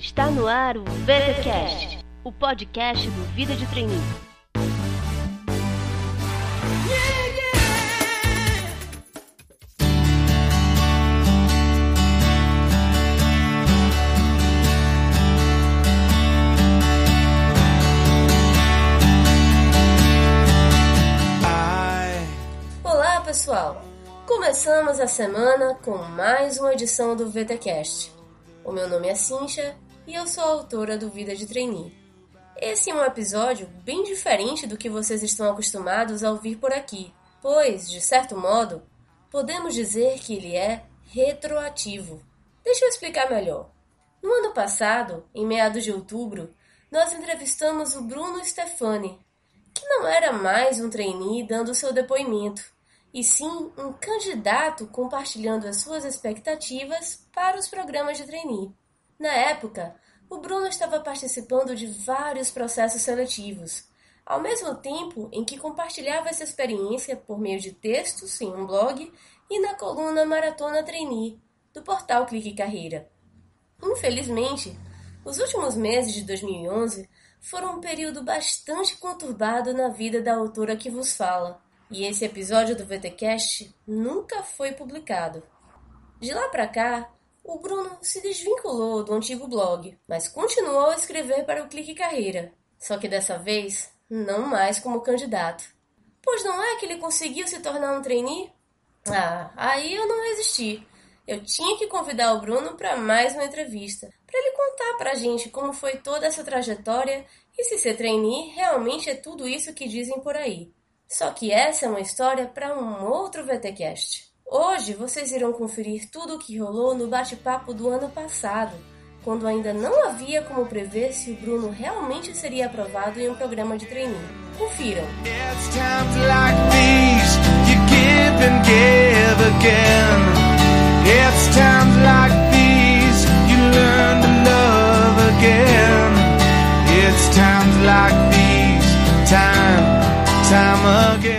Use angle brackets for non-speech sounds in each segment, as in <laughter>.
Está no ar o VTCast, o podcast do Vida de Treininho. Olá, pessoal! Começamos a semana com mais uma edição do VTCast. O meu nome é Cincha e eu sou a autora do Vida de Trainee. Esse é um episódio bem diferente do que vocês estão acostumados a ouvir por aqui, pois, de certo modo, podemos dizer que ele é retroativo. Deixa eu explicar melhor. No ano passado, em meados de outubro, nós entrevistamos o Bruno Stefani, que não era mais um trainee dando seu depoimento, e sim um candidato compartilhando as suas expectativas para os programas de trainee. Na época, o Bruno estava participando de vários processos seletivos, ao mesmo tempo em que compartilhava essa experiência por meio de textos em um blog e na coluna Maratona Trainee do portal Clique Carreira. Infelizmente, os últimos meses de 2011 foram um período bastante conturbado na vida da autora que vos fala e esse episódio do VTcast nunca foi publicado. De lá para cá, o Bruno se desvinculou do antigo blog, mas continuou a escrever para o Clique Carreira, só que dessa vez não mais como candidato. Pois não é que ele conseguiu se tornar um trainee? Ah, aí eu não resisti. Eu tinha que convidar o Bruno para mais uma entrevista, para ele contar para a gente como foi toda essa trajetória e se ser trainee realmente é tudo isso que dizem por aí. Só que essa é uma história para um outro VTcast. Hoje vocês irão conferir tudo o que rolou no bate-papo do ano passado, quando ainda não havia como prever se o Bruno realmente seria aprovado em um programa de treininho. Confiram! Time, time again.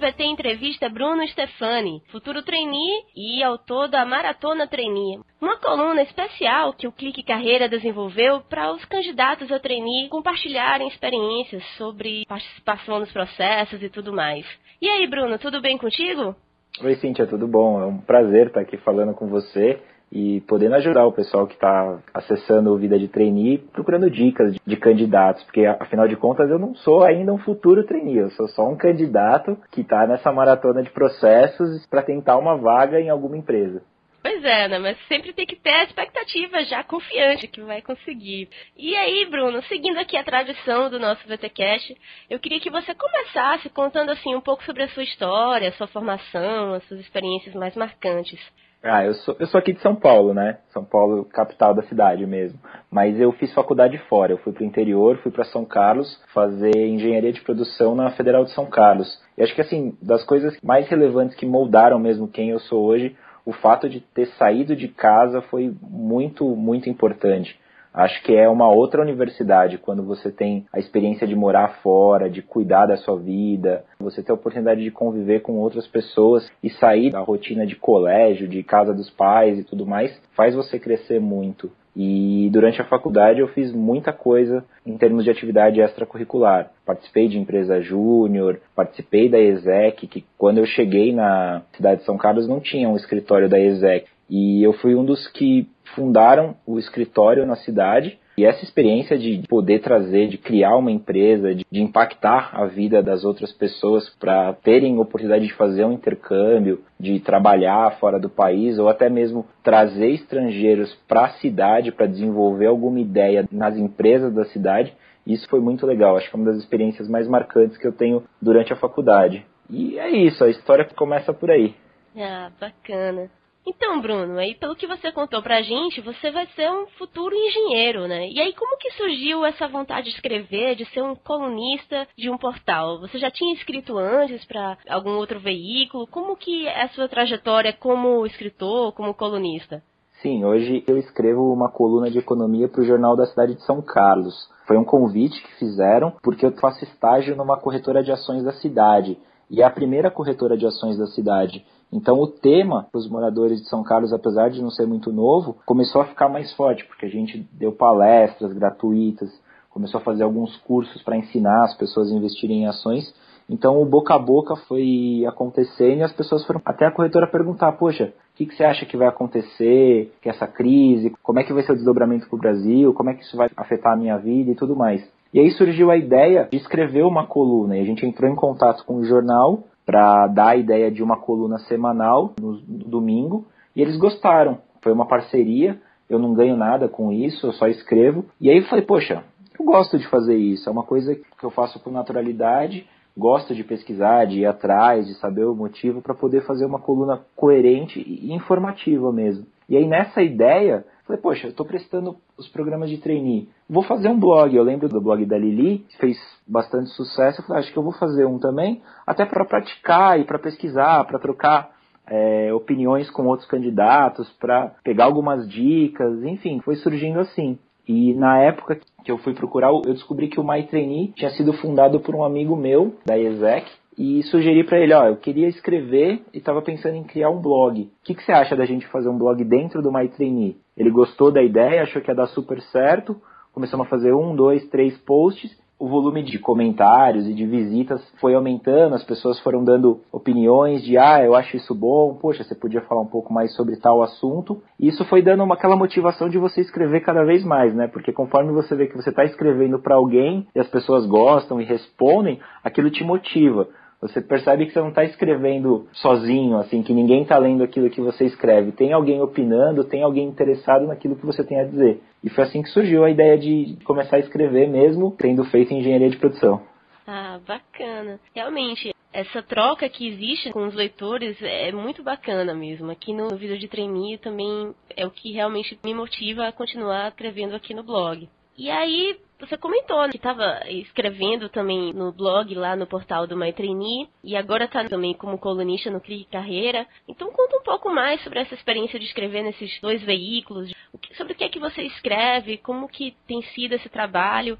VT entrevista Bruno Stefani, futuro trainee e autor da Maratona Trainee, uma coluna especial que o Clique Carreira desenvolveu para os candidatos a trainee compartilharem experiências sobre participação nos processos e tudo mais. E aí, Bruno, tudo bem contigo? Oi, Cíntia, tudo bom? É um prazer estar aqui falando com você e podendo ajudar o pessoal que está acessando o Vida de Trainee, procurando dicas de, de candidatos, porque afinal de contas eu não sou ainda um futuro trainee, eu sou só um candidato que está nessa maratona de processos para tentar uma vaga em alguma empresa. Pois é, né? Mas sempre tem que ter a expectativa já confiante que vai conseguir. E aí, Bruno, seguindo aqui a tradição do nosso VTcast, eu queria que você começasse contando assim um pouco sobre a sua história, a sua formação, as suas experiências mais marcantes. Ah, eu sou, eu sou aqui de São Paulo, né? São Paulo, capital da cidade mesmo. Mas eu fiz faculdade fora. Eu fui para o interior, fui para São Carlos fazer engenharia de produção na Federal de São Carlos. E acho que assim, das coisas mais relevantes que moldaram mesmo quem eu sou hoje, o fato de ter saído de casa foi muito, muito importante. Acho que é uma outra universidade quando você tem a experiência de morar fora, de cuidar da sua vida, você ter a oportunidade de conviver com outras pessoas e sair da rotina de colégio, de casa dos pais e tudo mais, faz você crescer muito. E durante a faculdade eu fiz muita coisa em termos de atividade extracurricular. Participei de empresa júnior, participei da ESEC, que quando eu cheguei na cidade de São Carlos não tinha um escritório da ESEC. E eu fui um dos que fundaram o escritório na cidade. E essa experiência de poder trazer, de criar uma empresa, de, de impactar a vida das outras pessoas para terem oportunidade de fazer um intercâmbio, de trabalhar fora do país ou até mesmo trazer estrangeiros para a cidade para desenvolver alguma ideia nas empresas da cidade, isso foi muito legal. Acho que é uma das experiências mais marcantes que eu tenho durante a faculdade. E é isso, a história começa por aí. Ah, bacana. Então, Bruno, aí pelo que você contou pra gente, você vai ser um futuro engenheiro, né? E aí como que surgiu essa vontade de escrever, de ser um colunista de um portal? Você já tinha escrito antes para algum outro veículo? Como que é a sua trajetória como escritor, como colunista? Sim, hoje eu escrevo uma coluna de economia para o Jornal da Cidade de São Carlos. Foi um convite que fizeram porque eu faço estágio numa corretora de ações da cidade. e é a primeira corretora de ações da cidade. Então o tema para os moradores de São Carlos, apesar de não ser muito novo, começou a ficar mais forte, porque a gente deu palestras gratuitas, começou a fazer alguns cursos para ensinar as pessoas a investirem em ações. Então o boca a boca foi acontecendo e as pessoas foram até a corretora perguntar, poxa, o que, que você acha que vai acontecer, que essa crise, como é que vai ser o desdobramento para o Brasil, como é que isso vai afetar a minha vida e tudo mais. E aí surgiu a ideia de escrever uma coluna e a gente entrou em contato com o jornal para dar a ideia de uma coluna semanal no, no domingo e eles gostaram. Foi uma parceria, eu não ganho nada com isso, eu só escrevo. E aí eu falei, poxa, eu gosto de fazer isso, é uma coisa que eu faço com naturalidade gosta de pesquisar, de ir atrás, de saber o motivo para poder fazer uma coluna coerente e informativa mesmo. E aí nessa ideia, falei, poxa, eu estou prestando os programas de trainee, vou fazer um blog. Eu lembro do blog da Lili, fez bastante sucesso. Eu falei, acho que eu vou fazer um também, até para praticar e para pesquisar, para trocar é, opiniões com outros candidatos, para pegar algumas dicas, enfim, foi surgindo assim. E na época que eu fui procurar, eu descobri que o MyTrainee tinha sido fundado por um amigo meu, da ESEC, e sugeri para ele, ó, eu queria escrever e estava pensando em criar um blog. O que, que você acha da gente fazer um blog dentro do MyTrainee? Ele gostou da ideia, achou que ia dar super certo, começamos a fazer um, dois, três posts o volume de comentários e de visitas foi aumentando, as pessoas foram dando opiniões de ah, eu acho isso bom, poxa, você podia falar um pouco mais sobre tal assunto. E isso foi dando uma, aquela motivação de você escrever cada vez mais, né? Porque conforme você vê que você está escrevendo para alguém e as pessoas gostam e respondem, aquilo te motiva. Você percebe que você não está escrevendo sozinho, assim, que ninguém está lendo aquilo que você escreve. Tem alguém opinando, tem alguém interessado naquilo que você tem a dizer. E foi assim que surgiu a ideia de começar a escrever mesmo, tendo feito engenharia de produção. Ah, bacana. Realmente, essa troca que existe com os leitores é muito bacana mesmo. Aqui no Vida de Trainee também é o que realmente me motiva a continuar escrevendo aqui no blog. E aí, você comentou que estava escrevendo também no blog lá no portal do My Trainee e agora está também como colunista no Clique Carreira. Então conta um pouco mais sobre essa experiência de escrever nesses dois veículos, sobre o que é que você escreve, como que tem sido esse trabalho.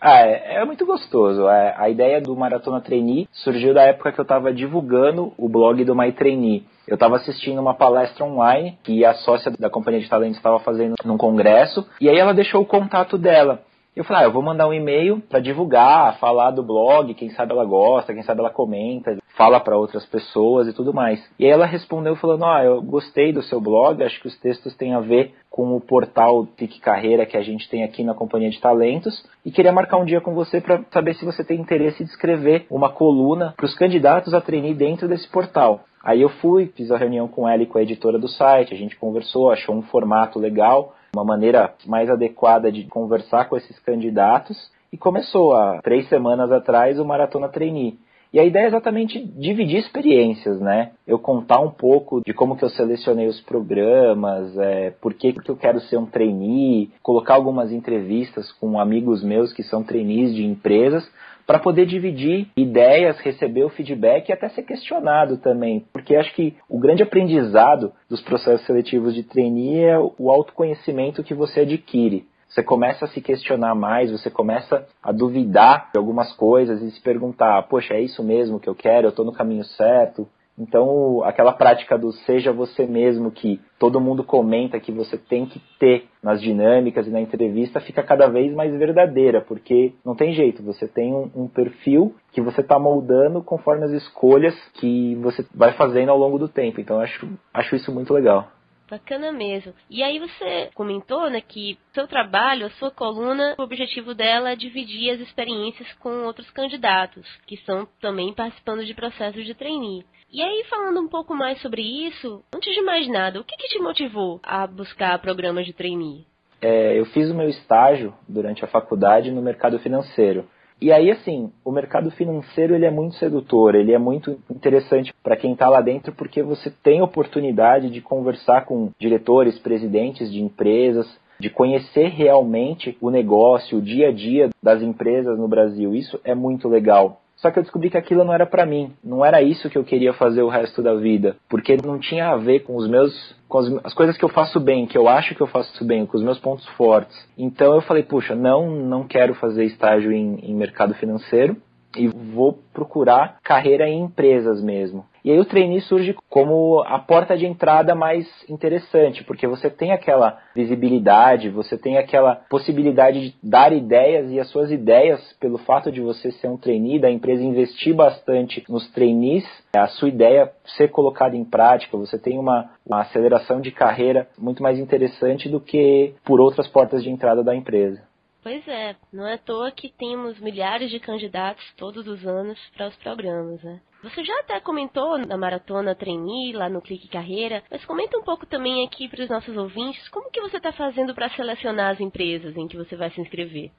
Ah, é, é muito gostoso. É, a ideia do Maratona Trainee surgiu da época que eu estava divulgando o blog do My Trainee. Eu estava assistindo uma palestra online que a sócia da companhia de talentos estava fazendo num congresso e aí ela deixou o contato dela. Eu falei, ah, eu vou mandar um e-mail para divulgar, falar do blog, quem sabe ela gosta, quem sabe ela comenta, fala para outras pessoas e tudo mais. E aí ela respondeu falando, ah, eu gostei do seu blog, acho que os textos têm a ver com o portal Tic Carreira que a gente tem aqui na Companhia de Talentos e queria marcar um dia com você para saber se você tem interesse de escrever uma coluna para os candidatos a treinar dentro desse portal. Aí eu fui, fiz a reunião com ela e com a editora do site, a gente conversou, achou um formato legal uma maneira mais adequada de conversar com esses candidatos e começou há três semanas atrás o Maratona Trainee. E a ideia é exatamente dividir experiências, né? Eu contar um pouco de como que eu selecionei os programas, é, por que, que eu quero ser um trainee, colocar algumas entrevistas com amigos meus que são trainees de empresas, para poder dividir ideias, receber o feedback e até ser questionado também. Porque acho que o grande aprendizado dos processos seletivos de trainee é o autoconhecimento que você adquire. Você começa a se questionar mais, você começa a duvidar de algumas coisas e se perguntar: poxa, é isso mesmo que eu quero? Eu estou no caminho certo? Então, aquela prática do seja você mesmo que todo mundo comenta que você tem que ter nas dinâmicas e na entrevista fica cada vez mais verdadeira, porque não tem jeito, você tem um, um perfil que você está moldando conforme as escolhas que você vai fazendo ao longo do tempo. Então, acho, acho isso muito legal. Bacana mesmo. E aí você comentou, né, que seu trabalho, a sua coluna, o objetivo dela é dividir as experiências com outros candidatos, que estão também participando de processos de trainee. E aí, falando um pouco mais sobre isso, antes de mais nada, o que, que te motivou a buscar programas de trainee? É, eu fiz o meu estágio durante a faculdade no mercado financeiro. E aí, assim, o mercado financeiro ele é muito sedutor, ele é muito interessante para quem está lá dentro, porque você tem oportunidade de conversar com diretores, presidentes de empresas, de conhecer realmente o negócio, o dia a dia das empresas no Brasil. Isso é muito legal. Só que eu descobri que aquilo não era para mim, não era isso que eu queria fazer o resto da vida, porque não tinha a ver com os meus com as, as, coisas que eu faço bem, que eu acho que eu faço bem, com os meus pontos fortes. Então eu falei, puxa, não, não quero fazer estágio em, em mercado financeiro. e vou procurar carreira em empresas mesmo. E aí o trainee surge como a porta de entrada mais interessante, porque você tem aquela visibilidade, você tem aquela possibilidade de dar ideias e as suas ideias, pelo fato de você ser um trainee, da empresa investir bastante nos trainees, a sua ideia ser colocada em prática, você tem uma, uma aceleração de carreira muito mais interessante do que por outras portas de entrada da empresa. Pois é, não é à toa que temos milhares de candidatos todos os anos para os programas, né? Você já até comentou na maratona trainee lá no Clique Carreira, mas comenta um pouco também aqui para os nossos ouvintes como que você está fazendo para selecionar as empresas em que você vai se inscrever.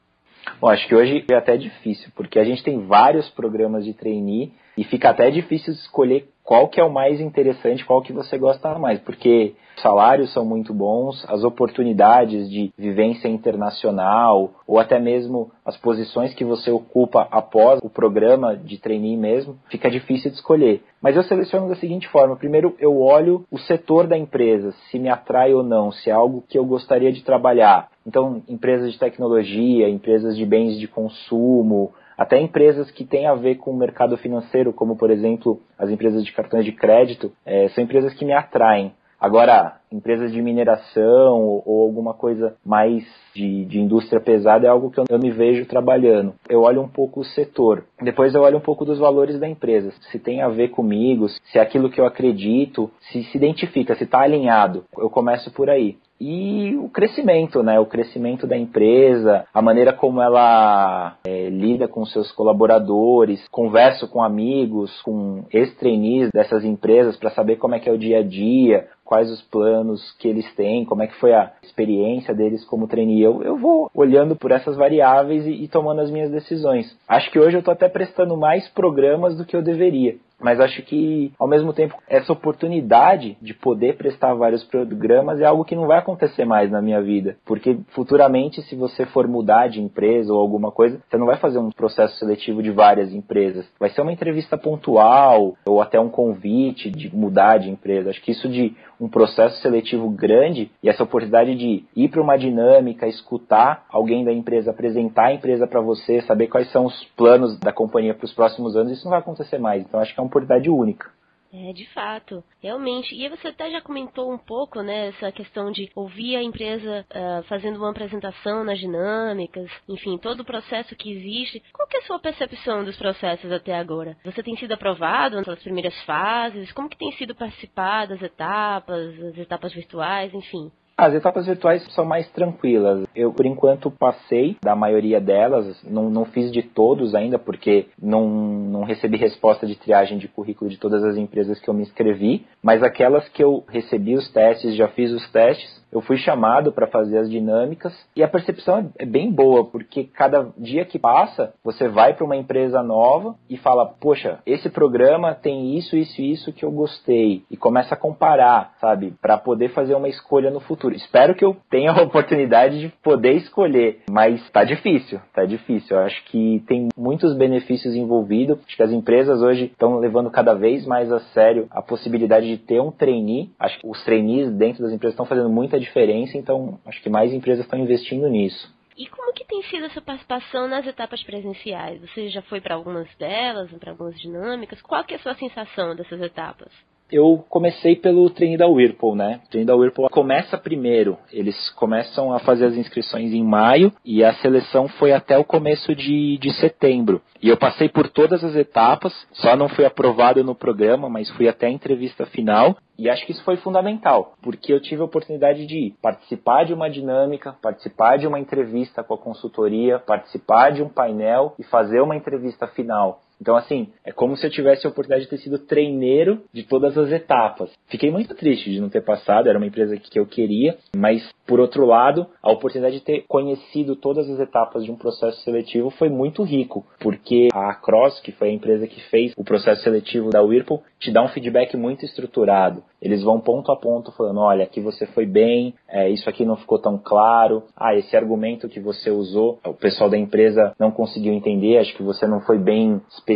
Bom, acho que hoje é até difícil, porque a gente tem vários programas de trainee e fica até difícil escolher qual que é o mais interessante, qual que você gosta mais, porque os salários são muito bons, as oportunidades de vivência internacional ou até mesmo as posições que você ocupa após o programa de trainee mesmo, fica difícil de escolher. Mas eu seleciono da seguinte forma: primeiro eu olho o setor da empresa, se me atrai ou não, se é algo que eu gostaria de trabalhar. Então, empresas de tecnologia, empresas de bens de consumo, até empresas que têm a ver com o mercado financeiro, como por exemplo as empresas de cartões de crédito, é, são empresas que me atraem. Agora, empresas de mineração ou, ou alguma coisa mais de, de, indústria pesada é algo que eu, eu me vejo trabalhando. Eu olho um pouco o setor. Depois eu olho um pouco dos valores da empresa. Se tem a ver comigo, se é aquilo que eu acredito, se se identifica, se está alinhado. Eu começo por aí e o crescimento, né? O crescimento da empresa, a maneira como ela é, lida com seus colaboradores, converso com amigos, com ex-trainees dessas empresas para saber como é que é o dia a dia, quais os planos que eles têm, como é que foi a experiência deles como trainee. Eu, eu vou olhando por essas variáveis e, e tomando as minhas decisões. Acho que hoje eu estou até prestando mais programas do que eu deveria. Mas acho que, ao mesmo tempo, essa oportunidade de poder prestar vários programas é algo que não vai acontecer mais na minha vida. Porque futuramente, se você for mudar de empresa ou alguma coisa, você não vai fazer um processo seletivo de várias empresas. Vai ser uma entrevista pontual ou até um convite de mudar de empresa. Acho que isso de um processo seletivo grande e essa oportunidade de ir para uma dinâmica, escutar alguém da empresa, apresentar a empresa para você, saber quais são os planos da companhia para os próximos anos, isso não vai acontecer mais. Então acho que é uma oportunidade única. É, de fato, realmente. E você até já comentou um pouco, né, essa questão de ouvir a empresa uh, fazendo uma apresentação nas dinâmicas, enfim, todo o processo que existe. Qual que é a sua percepção dos processos até agora? Você tem sido aprovado nas primeiras fases? Como que tem sido participar das etapas, as etapas virtuais, enfim? As etapas virtuais são mais tranquilas. Eu, por enquanto, passei da maioria delas, não, não fiz de todos ainda, porque não, não recebi resposta de triagem de currículo de todas as empresas que eu me inscrevi, mas aquelas que eu recebi os testes, já fiz os testes, eu fui chamado para fazer as dinâmicas e a percepção é bem boa, porque cada dia que passa, você vai para uma empresa nova e fala: Poxa, esse programa tem isso, isso e isso que eu gostei. E começa a comparar, sabe, para poder fazer uma escolha no futuro. Espero que eu tenha a <laughs> oportunidade de poder escolher, mas tá difícil, tá difícil. Eu acho que tem muitos benefícios envolvidos. Acho que as empresas hoje estão levando cada vez mais a sério a possibilidade de ter um trainee. Acho que os trainees dentro das empresas estão fazendo muita diferença, então acho que mais empresas estão investindo nisso. E como que tem sido essa participação nas etapas presenciais? Você já foi para algumas delas, para algumas dinâmicas? Qual que é a sua sensação dessas etapas? Eu comecei pelo treino da Whirlpool, né? O treino da Whirlpool começa primeiro. Eles começam a fazer as inscrições em maio e a seleção foi até o começo de, de setembro. E eu passei por todas as etapas, só não fui aprovado no programa, mas fui até a entrevista final. E acho que isso foi fundamental, porque eu tive a oportunidade de participar de uma dinâmica, participar de uma entrevista com a consultoria, participar de um painel e fazer uma entrevista final. Então, assim, é como se eu tivesse a oportunidade de ter sido treineiro de todas as etapas. Fiquei muito triste de não ter passado, era uma empresa que eu queria, mas, por outro lado, a oportunidade de ter conhecido todas as etapas de um processo seletivo foi muito rico, porque a Cross, que foi a empresa que fez o processo seletivo da Whirlpool, te dá um feedback muito estruturado. Eles vão ponto a ponto falando, olha, aqui você foi bem, é, isso aqui não ficou tão claro, ah, esse argumento que você usou, o pessoal da empresa não conseguiu entender, acho que você não foi bem específico,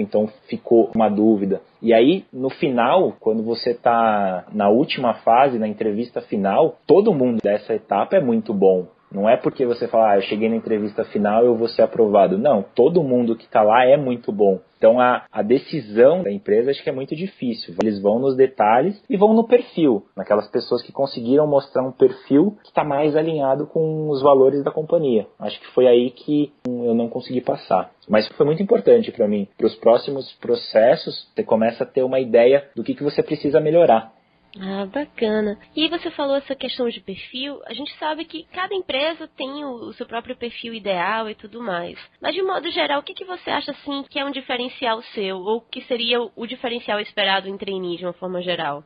então ficou uma dúvida. E aí, no final, quando você está na última fase, na entrevista final, todo mundo dessa etapa é muito bom Não é porque você fala, ah, eu cheguei na entrevista final, eu vou ser aprovado. Não, todo mundo que está lá é muito bom. Então a, a decisão da empresa acho que é muito difícil. Eles vão nos detalhes e vão no perfil, naquelas pessoas que conseguiram mostrar um perfil que está mais alinhado com os valores da companhia. Acho que foi aí que eu não consegui passar. Mas foi muito importante para mim. Para os próximos processos, você começa a ter uma ideia do que, que você precisa melhorar. Ah, bacana. E você falou essa questão de perfil. A gente sabe que cada empresa tem o, seu próprio perfil ideal e tudo mais. Mas de modo geral, o que, que você acha assim que é um diferencial seu ou que seria o, o diferencial esperado em trainee de uma forma geral?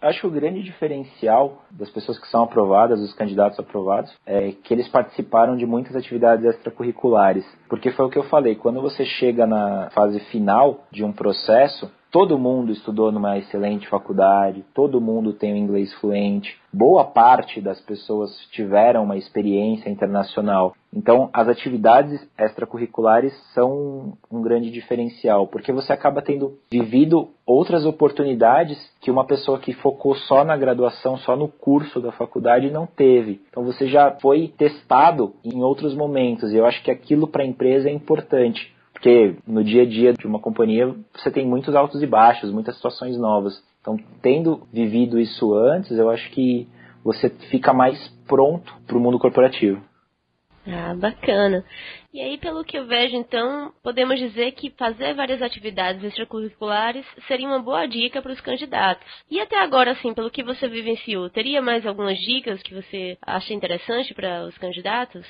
Acho que o grande diferencial das pessoas que são aprovadas, dos candidatos aprovados, é que eles participaram de muitas atividades extracurriculares. Porque foi o que eu falei, quando você chega na fase final de um processo, Todo mundo estudou numa excelente faculdade, todo mundo tem o inglês fluente, boa parte das pessoas tiveram uma experiência internacional. Então, as atividades extracurriculares são um grande diferencial, porque você acaba tendo vivido outras oportunidades que uma pessoa que focou só na graduação, só no curso da faculdade não teve. Então, você já foi testado em outros momentos, e eu acho que aquilo para a empresa é importante. Porque no dia a dia de uma companhia você tem muitos altos e baixos, muitas situações novas. Então, tendo vivido isso antes, eu acho que você fica mais pronto para o mundo corporativo. Ah, bacana. E aí, pelo que eu vejo, então, podemos dizer que fazer várias atividades extracurriculares seria uma boa dica para os candidatos. E até agora, assim, pelo que você vivenciou, teria mais algumas dicas que você acha interessante para os candidatos?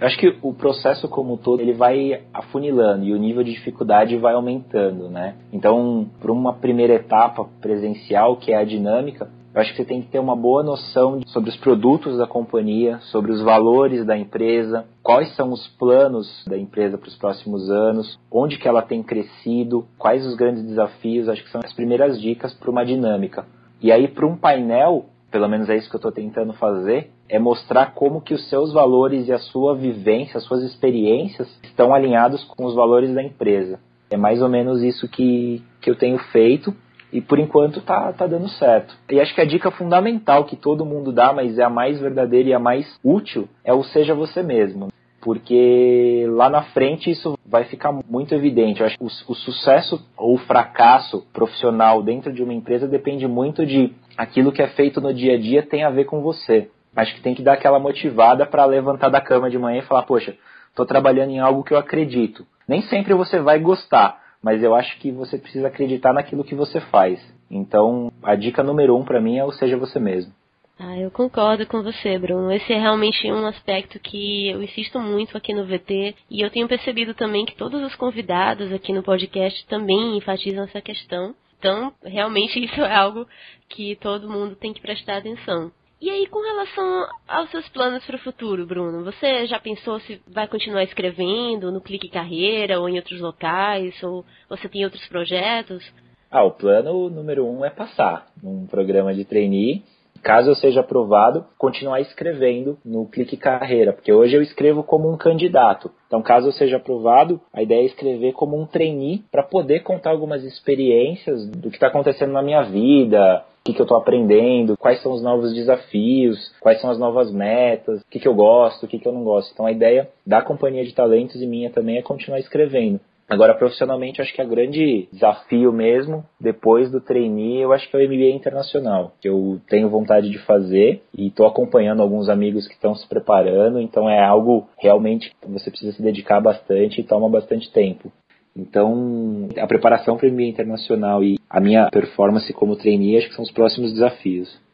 Eu acho que o processo como um todo ele vai afunilando e o nível de dificuldade vai aumentando, né? Então, para uma primeira etapa presencial, que é a dinâmica, eu acho que você tem que ter uma boa noção sobre os produtos da companhia, sobre os valores da empresa, quais são os planos da empresa para os próximos anos, onde que ela tem crescido, quais os grandes desafios, acho que são as primeiras dicas para uma dinâmica. E aí, para um painel, pelo menos é isso que eu estou tentando fazer, é mostrar como que os seus valores e a sua vivência, as suas experiências estão alinhados com os valores da empresa. É mais ou menos isso que, que eu tenho feito e por enquanto tá, tá dando certo. E acho que a dica fundamental que todo mundo dá, mas é a mais verdadeira e a mais útil, é o seja você mesmo. Porque lá na frente isso vai ficar muito evidente. Eu acho que o, o sucesso ou o fracasso profissional dentro de uma empresa depende muito de aquilo que é feito no dia a dia tem a ver com você mas que tem que dar aquela motivada para levantar da cama de manhã e falar, poxa, estou trabalhando em algo que eu acredito. Nem sempre você vai gostar, mas eu acho que você precisa acreditar naquilo que você faz. Então, a dica número um para mim é o seja você mesmo. Ah, eu concordo com você, Bruno. Esse é realmente um aspecto que eu insisto muito aqui no VT e eu tenho percebido também que todos os convidados aqui no podcast também enfatizam essa questão. Então, realmente isso é algo que todo mundo tem que prestar atenção. E aí, com relação aos seus planos para o futuro, Bruno, você já pensou se vai continuar escrevendo no Clique Carreira ou em outros locais? Ou você tem outros projetos? Ah, o plano número um é passar num programa de trainee. Caso eu seja aprovado, continuar escrevendo no Clique Carreira, porque hoje eu escrevo como um candidato. Então, caso eu seja aprovado, a ideia é escrever como um trainee para poder contar algumas experiências do que está acontecendo na minha vida, que, que eu estou aprendendo, quais são os novos desafios, quais são as novas metas, o que, que eu gosto, o que, que eu não gosto. Então a ideia da companhia de talentos e minha também é continuar escrevendo. Agora, profissionalmente, acho que o grande desafio mesmo, depois do trainee, eu acho que é o MBA internacional, que eu tenho vontade de fazer e estou acompanhando alguns amigos que estão se preparando, então é algo realmente que você precisa se dedicar bastante e toma bastante tempo. Então, a preparação para o MBA internacional e a minha performance como trainee acho que são os próximos desafios.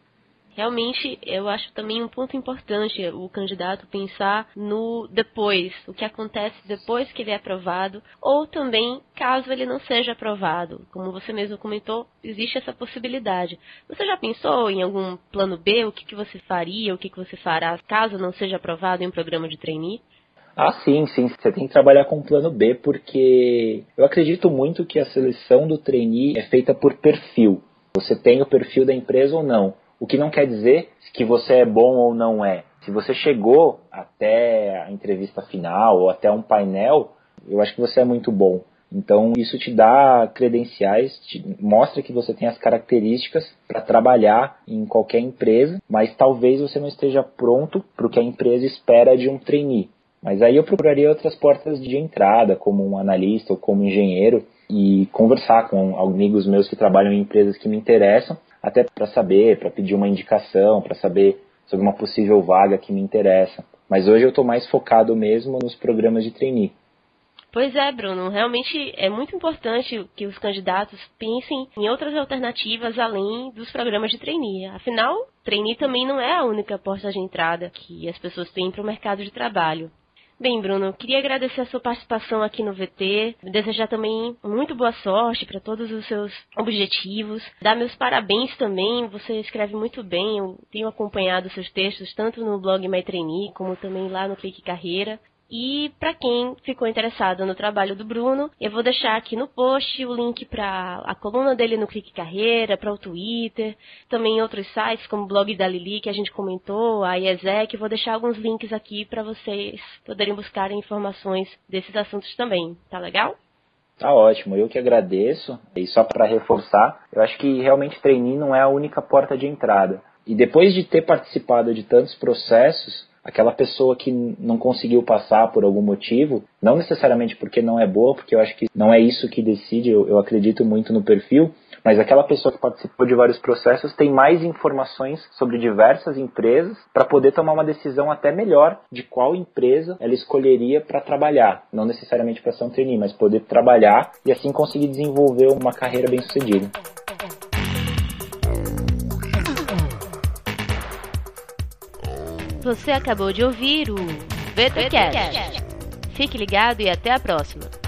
Realmente, eu acho também um ponto importante o candidato pensar no depois, o que acontece depois que ele é aprovado, ou também caso ele não seja aprovado. Como você mesmo comentou, existe essa possibilidade. Você já pensou em algum plano B? O que, que você faria, o que, que você fará caso não seja aprovado em um programa de trainee? Ah, sim, sim. Você tem que trabalhar com plano B, porque eu acredito muito que a seleção do trainee é feita por perfil. Você tem o perfil da empresa ou não. O que não quer dizer que você é bom ou não é. Se você chegou até a entrevista final ou até um painel, eu acho que você é muito bom. Então, isso te dá credenciais, te mostra que você tem as características para trabalhar em qualquer empresa, mas talvez você não esteja pronto para o que a empresa espera de um trainee. Mas aí eu procuraria outras portas de entrada, como um analista ou como engenheiro, e conversar com amigos meus que trabalham em empresas que me interessam, até para saber, para pedir uma indicação, para saber sobre uma possível vaga que me interessa. Mas hoje eu estou mais focado mesmo nos programas de trainee. Pois é, Bruno, realmente é muito importante que os candidatos pensem em outras alternativas além dos programas de trainee. Afinal, trainee também não é a única porta de entrada que as pessoas têm para o mercado de trabalho. Bem, Bruno, queria agradecer a sua participação aqui no VT, desejar também muito boa sorte para todos os seus objetivos, dar meus parabéns também, você escreve muito bem, eu tenho acompanhado seus textos tanto no blog My Trainee como também lá no Clique Carreira. E para quem ficou interessado no trabalho do Bruno, eu vou deixar aqui no post o link para a coluna dele no Clique Carreira, para o Twitter, também outros sites como o blog da Lili que a gente comentou, a IESEC, vou deixar alguns links aqui para vocês poderem buscar informações desses assuntos também. Tá legal? Tá ótimo, eu que agradeço. E só para reforçar, eu acho que realmente treininho não é a única porta de entrada. E depois de ter participado de tantos processos, aquela pessoa que não conseguiu passar por algum motivo, não necessariamente porque não é boa, porque eu acho que não é isso que decide, eu, eu acredito muito no perfil, mas aquela pessoa que participou de vários processos tem mais informações sobre diversas empresas para poder tomar uma decisão até melhor de qual empresa ela escolheria para trabalhar, não necessariamente para ser um trainee, mas poder trabalhar e assim conseguir desenvolver uma carreira bem sucedida. Você acabou de ouvir o VetaCast. Fique ligado e até a próxima.